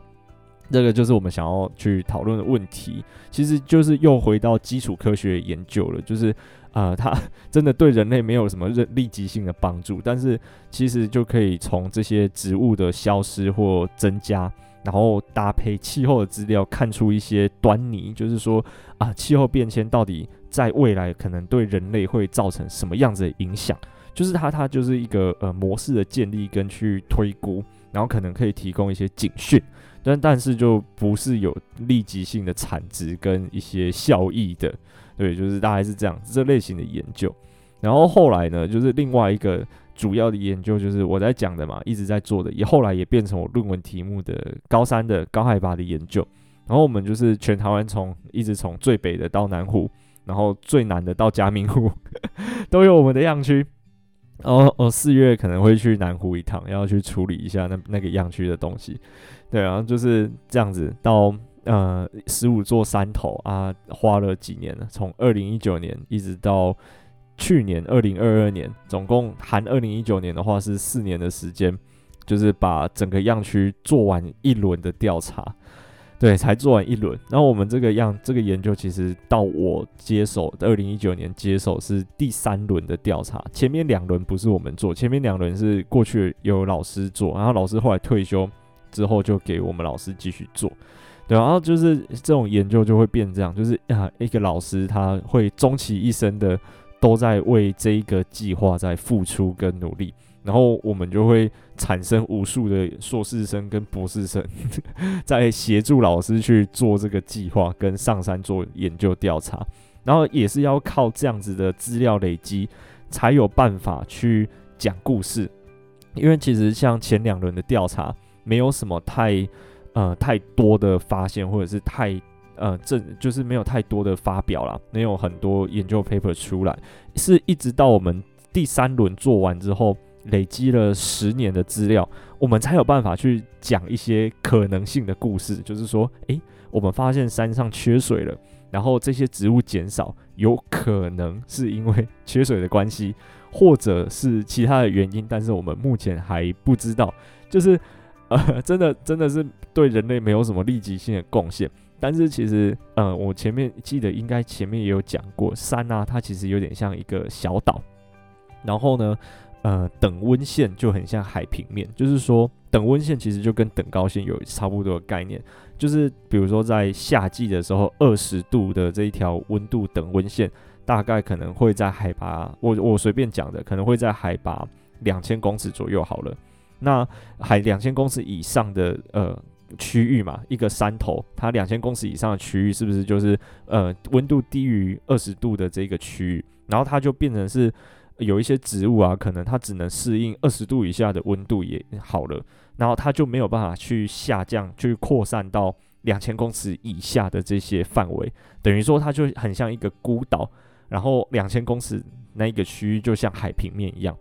这个就是我们想要去讨论的问题，其实就是又回到基础科学研究了，就是啊、<laughs> 它真的对人类没有什么立即性的帮助，但是其实就可以从这些植物的消失或增加，然后搭配气候的资料，看出一些端倪，就是说啊，气候变迁到底在未来可能对人类会造成什么样子的影响，就是它它就是一个呃模式的建立跟去推估，然后可能可以提供一些警讯。但但是就不是有立即性的产值跟一些效益的，对，就是大概是这样这类型的研究。然后后来呢，就是另外一个主要的研究，就是我在讲的嘛，一直在做的，也后来也变成我论文题目的高山的高海拔的研究。然后我们就是全台湾从一直从最北的到南湖，然后最南的到嘉明湖，<laughs> 都有我们的样区。然后我四月可能会去南湖一趟，要去处理一下那那个样区的东西。对，然后就是这样子到呃十五座山头啊，花了几年了，从二零一九年一直到去年二零二二年，总共含二零一九年的话是四年的时间，就是把整个样区做完一轮的调查，对，才做完一轮。然后我们这个样这个研究其实到我接手二零一九年接手是第三轮的调查，前面两轮不是我们做，前面两轮是过去有老师做，然后老师后来退休。之后就给我们老师继续做，对，然后就是这种研究就会变这样，就是啊，一个老师他会终其一生的都在为这一个计划在付出跟努力，然后我们就会产生无数的硕士生跟博士生 <laughs> 在协助老师去做这个计划，跟上山做研究调查，然后也是要靠这样子的资料累积，才有办法去讲故事，因为其实像前两轮的调查。没有什么太呃太多的发现，或者是太呃正，就是没有太多的发表啦，没有很多研究 paper 出来，是一直到我们第三轮做完之后，累积了十年的资料，我们才有办法去讲一些可能性的故事，就是说，诶，我们发现山上缺水了，然后这些植物减少，有可能是因为缺水的关系，或者是其他的原因，但是我们目前还不知道，就是。<laughs> 呃，真的真的是对人类没有什么立即性的贡献，但是其实，呃，我前面记得应该前面也有讲过，山啊，它其实有点像一个小岛，然后呢，呃，等温线就很像海平面，就是说，等温线其实就跟等高线有差不多的概念，就是比如说在夏季的时候，二十度的这一条温度等温线，大概可能会在海拔，我我随便讲的，可能会在海拔两千公尺左右好了。那海两千公尺以上的呃区域嘛，一个山头，它两千公尺以上的区域是不是就是呃温度低于二十度的这个区域？然后它就变成是有一些植物啊，可能它只能适应二十度以下的温度也好了，然后它就没有办法去下降，去扩散到两千公尺以下的这些范围，等于说它就很像一个孤岛，然后两千公尺那一个区域就像海平面一样。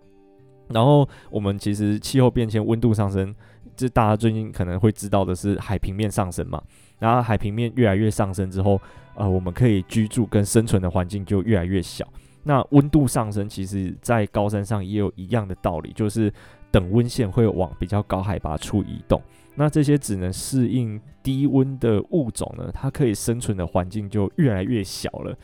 然后我们其实气候变迁、温度上升，这大家最近可能会知道的是海平面上升嘛。然后海平面越来越上升之后，呃，我们可以居住跟生存的环境就越来越小。那温度上升，其实在高山上也有一样的道理，就是等温线会往比较高海拔处移动。那这些只能适应低温的物种呢，它可以生存的环境就越来越小了。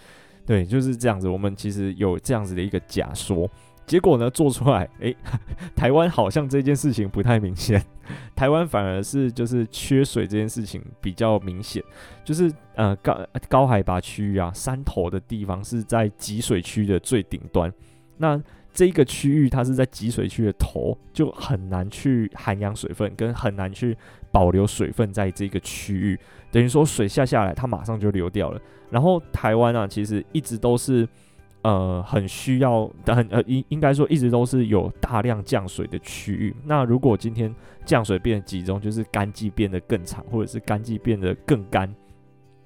对，就是这样子。我们其实有这样子的一个假说。结果呢，做出来，诶，<laughs> 台湾好像这件事情不太明显，<laughs> 台湾反而是就是缺水这件事情比较明显，就是呃高高海拔区域啊，山头的地方是在集水区的最顶端，那这个区域它是在集水区的头，就很难去涵养水分，跟很难去保留水分在这个区域，等于说水下下来，它马上就流掉了。然后台湾啊，其实一直都是。呃，很需要，很呃，应应该说一直都是有大量降水的区域。那如果今天降水变得集中，就是干季变得更长，或者是干季变得更干，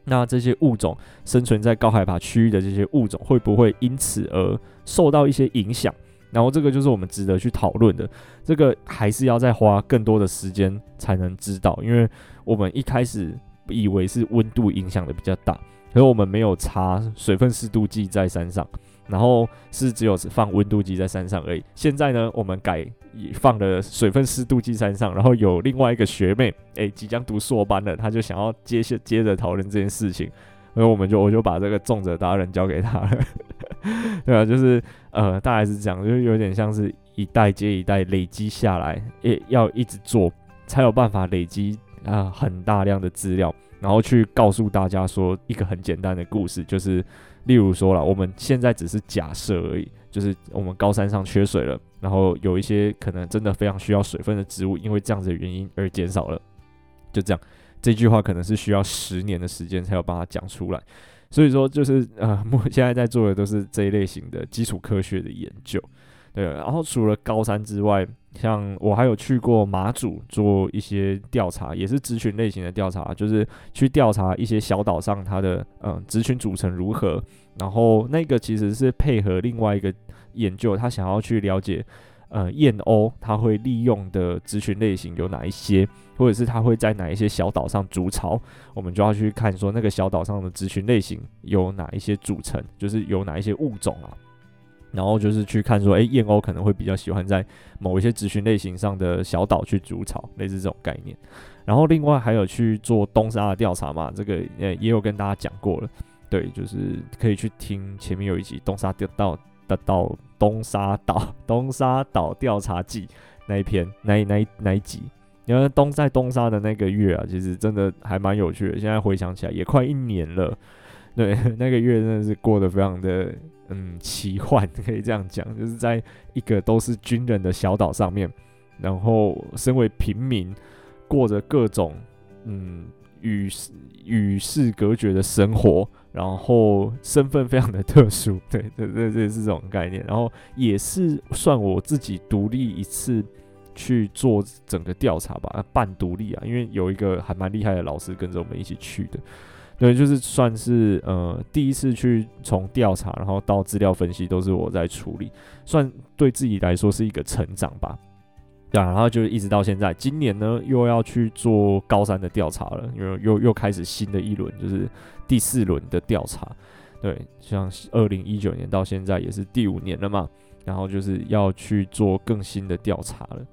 那这些物种生存在高海拔区域的这些物种，会不会因此而受到一些影响？然后这个就是我们值得去讨论的。这个还是要再花更多的时间才能知道，因为我们一开始以为是温度影响的比较大。所以我们没有插水分湿度计在山上，然后是只有放温度计在山上而已。现在呢，我们改放了水分湿度计山上，然后有另外一个学妹，诶，即将读硕班了，她就想要接下接着讨论这件事情，所以我们就我就把这个重者大人交给她了。<laughs> 对啊，就是呃，大概是这样，就是有点像是一代接一代累积下来，也要一直做，才有办法累积啊、很大量的资料。然后去告诉大家说一个很简单的故事，就是例如说了，我们现在只是假设而已，就是我们高山上缺水了，然后有一些可能真的非常需要水分的植物，因为这样子的原因而减少了，就这样。这句话可能是需要十年的时间才有办法讲出来，所以说就是呃，目现在在做的都是这一类型的基础科学的研究。对，然后除了高山之外，像我还有去过马祖做一些调查，也是质群类型的调查，就是去调查一些小岛上它的嗯质群组成如何。然后那个其实是配合另外一个研究，他想要去了解呃燕鸥它会利用的质群类型有哪一些，或者是它会在哪一些小岛上筑巢，我们就要去看说那个小岛上的质群类型有哪一些组成，就是有哪一些物种啊。然后就是去看说，诶，燕鸥可能会比较喜欢在某一些质群类型上的小岛去筑巢，类似这种概念。然后另外还有去做东沙的调查嘛，这个呃也有跟大家讲过了，对，就是可以去听前面有一集东沙调到的到东沙岛东沙岛调查记那一篇那一那一那一集，因为东在东沙的那个月啊，其实真的还蛮有趣的。现在回想起来也快一年了，对，那个月真的是过得非常的。嗯，奇幻 <laughs> 可以这样讲，就是在一个都是军人的小岛上面，然后身为平民，过着各种嗯与与世隔绝的生活，然后身份非常的特殊，对这这，这是这种概念，然后也是算我自己独立一次去做整个调查吧，半独立啊，因为有一个还蛮厉害的老师跟着我们一起去的。对，就是算是呃第一次去从调查，然后到资料分析都是我在处理，算对自己来说是一个成长吧。对，然后就一直到现在，今年呢又要去做高三的调查了，因为又又开始新的一轮，就是第四轮的调查。对，像二零一九年到现在也是第五年了嘛，然后就是要去做更新的调查了。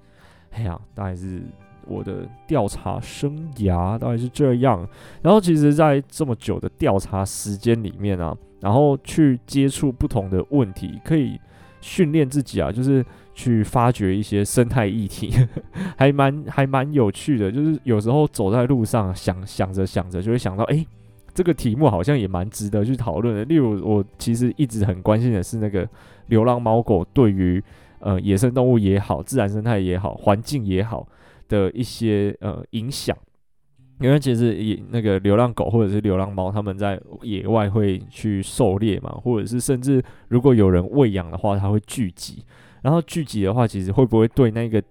哎呀，大概是。我的调查生涯大概是这样，然后其实，在这么久的调查时间里面啊，然后去接触不同的问题，可以训练自己啊，就是去发掘一些生态议题，<laughs> 还蛮还蛮有趣的。就是有时候走在路上，想想着想着，就会想到，诶，这个题目好像也蛮值得去讨论的。例如，我其实一直很关心的是那个流浪猫狗对于呃野生动物也好，自然生态也好，环境也好。的一些呃影响，因为其实也那个流浪狗或者是流浪猫，他们在野外会去狩猎嘛，或者是甚至如果有人喂养的话，它会聚集，然后聚集的话，其实会不会对那个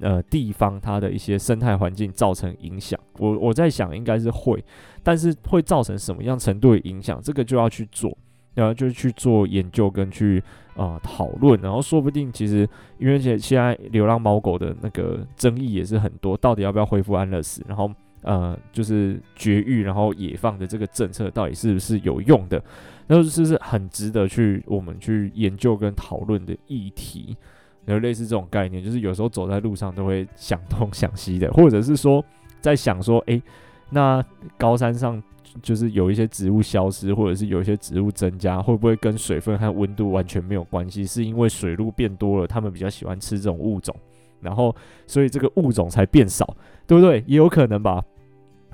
呃地方它的一些生态环境造成影响？我我在想应该是会，但是会造成什么样程度的影响，这个就要去做。然后就去做研究跟去啊讨论，然后说不定其实因为现现在流浪猫狗的那个争议也是很多，到底要不要恢复安乐死，然后呃就是绝育，然后野放的这个政策到底是不是有用的，那就是是很值得去我们去研究跟讨论的议题。然后类似这种概念，就是有时候走在路上都会想东 <laughs> 想西的，或者是说在想说，诶。那高山上就是有一些植物消失，或者是有一些植物增加，会不会跟水分和温度完全没有关系？是因为水路变多了，他们比较喜欢吃这种物种，然后所以这个物种才变少，对不对？也有可能吧。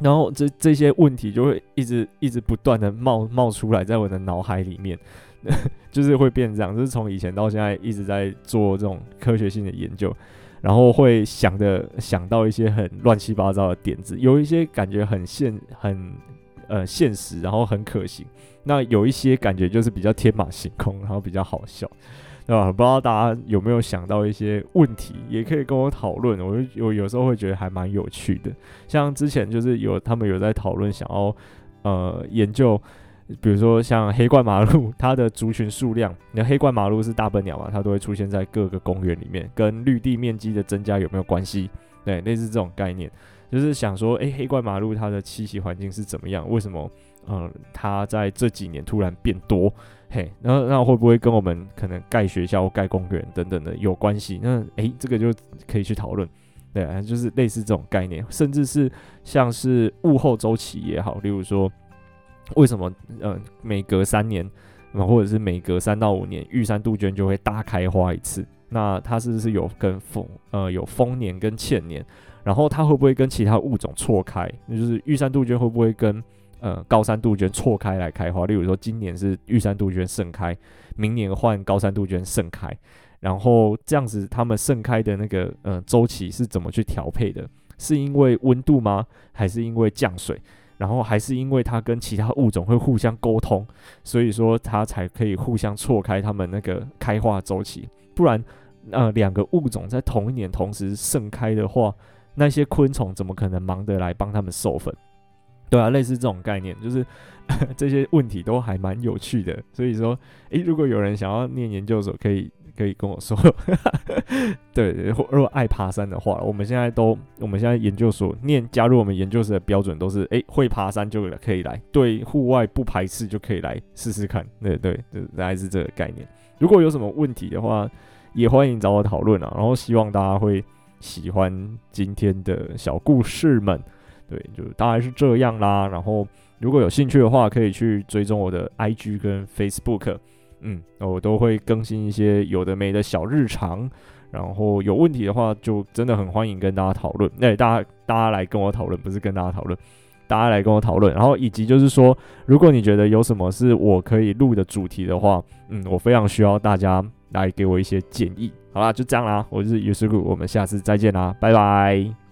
然后这这些问题就会一直一直不断的冒冒出来，在我的脑海里面，<laughs> 就是会变这样，就是从以前到现在一直在做这种科学性的研究。然后会想的想到一些很乱七八糟的点子，有一些感觉很现很呃现实，然后很可行。那有一些感觉就是比较天马行空，然后比较好笑，对吧？不知道大家有没有想到一些问题，也可以跟我讨论。我就我有时候会觉得还蛮有趣的。像之前就是有他们有在讨论，想要呃研究。比如说像黑冠马路，它的族群数量，那黑冠马路是大笨鸟嘛，它都会出现在各个公园里面，跟绿地面积的增加有没有关系？对，类似这种概念，就是想说，诶、黑怪马路它的栖息环境是怎么样？为什么，嗯，它在这几年突然变多？嘿，然后那会不会跟我们可能盖学校、盖公园等等的有关系？那诶、这个就可以去讨论，对啊，就是类似这种概念，甚至是像是物候周期也好，例如说。为什么呃每隔三年，或者是每隔三到五年，玉山杜鹃就会大开花一次？那它是不是有跟丰呃有丰年跟欠年？然后它会不会跟其他物种错开？那就是玉山杜鹃会不会跟呃高山杜鹃错开来开花？例如说今年是玉山杜鹃盛开，明年换高山杜鹃盛开，然后这样子它们盛开的那个呃周期是怎么去调配的？是因为温度吗？还是因为降水？然后还是因为它跟其他物种会互相沟通，所以说它才可以互相错开它们那个开花周期。不然，呃，两个物种在同一年同时盛开的话，那些昆虫怎么可能忙得来帮他们授粉？对啊，类似这种概念，就是 <laughs> 这些问题都还蛮有趣的。所以说，诶，如果有人想要念研究所，可以。可以跟我说，<laughs> 对，如果爱爬山的话，我们现在都，我们现在研究所念加入我们研究所的标准都是，诶，会爬山就可以来，对户外不排斥就可以来试试看，对对，对，大概是这个概念。如果有什么问题的话，也欢迎找我讨论啊。然后希望大家会喜欢今天的小故事们，对，就大概是这样啦。然后如果有兴趣的话，可以去追踪我的 IG 跟 Facebook。嗯，我都会更新一些有的没的小日常，然后有问题的话，就真的很欢迎跟大家讨论。那、大家大家来跟我讨论，不是跟大家讨论，大家来跟我讨论。然后以及就是说，如果你觉得有什么是我可以录的主题的话，嗯，我非常需要大家来给我一些建议。好啦，就这样啦，我是尤师傅，我们下次再见啦，拜拜。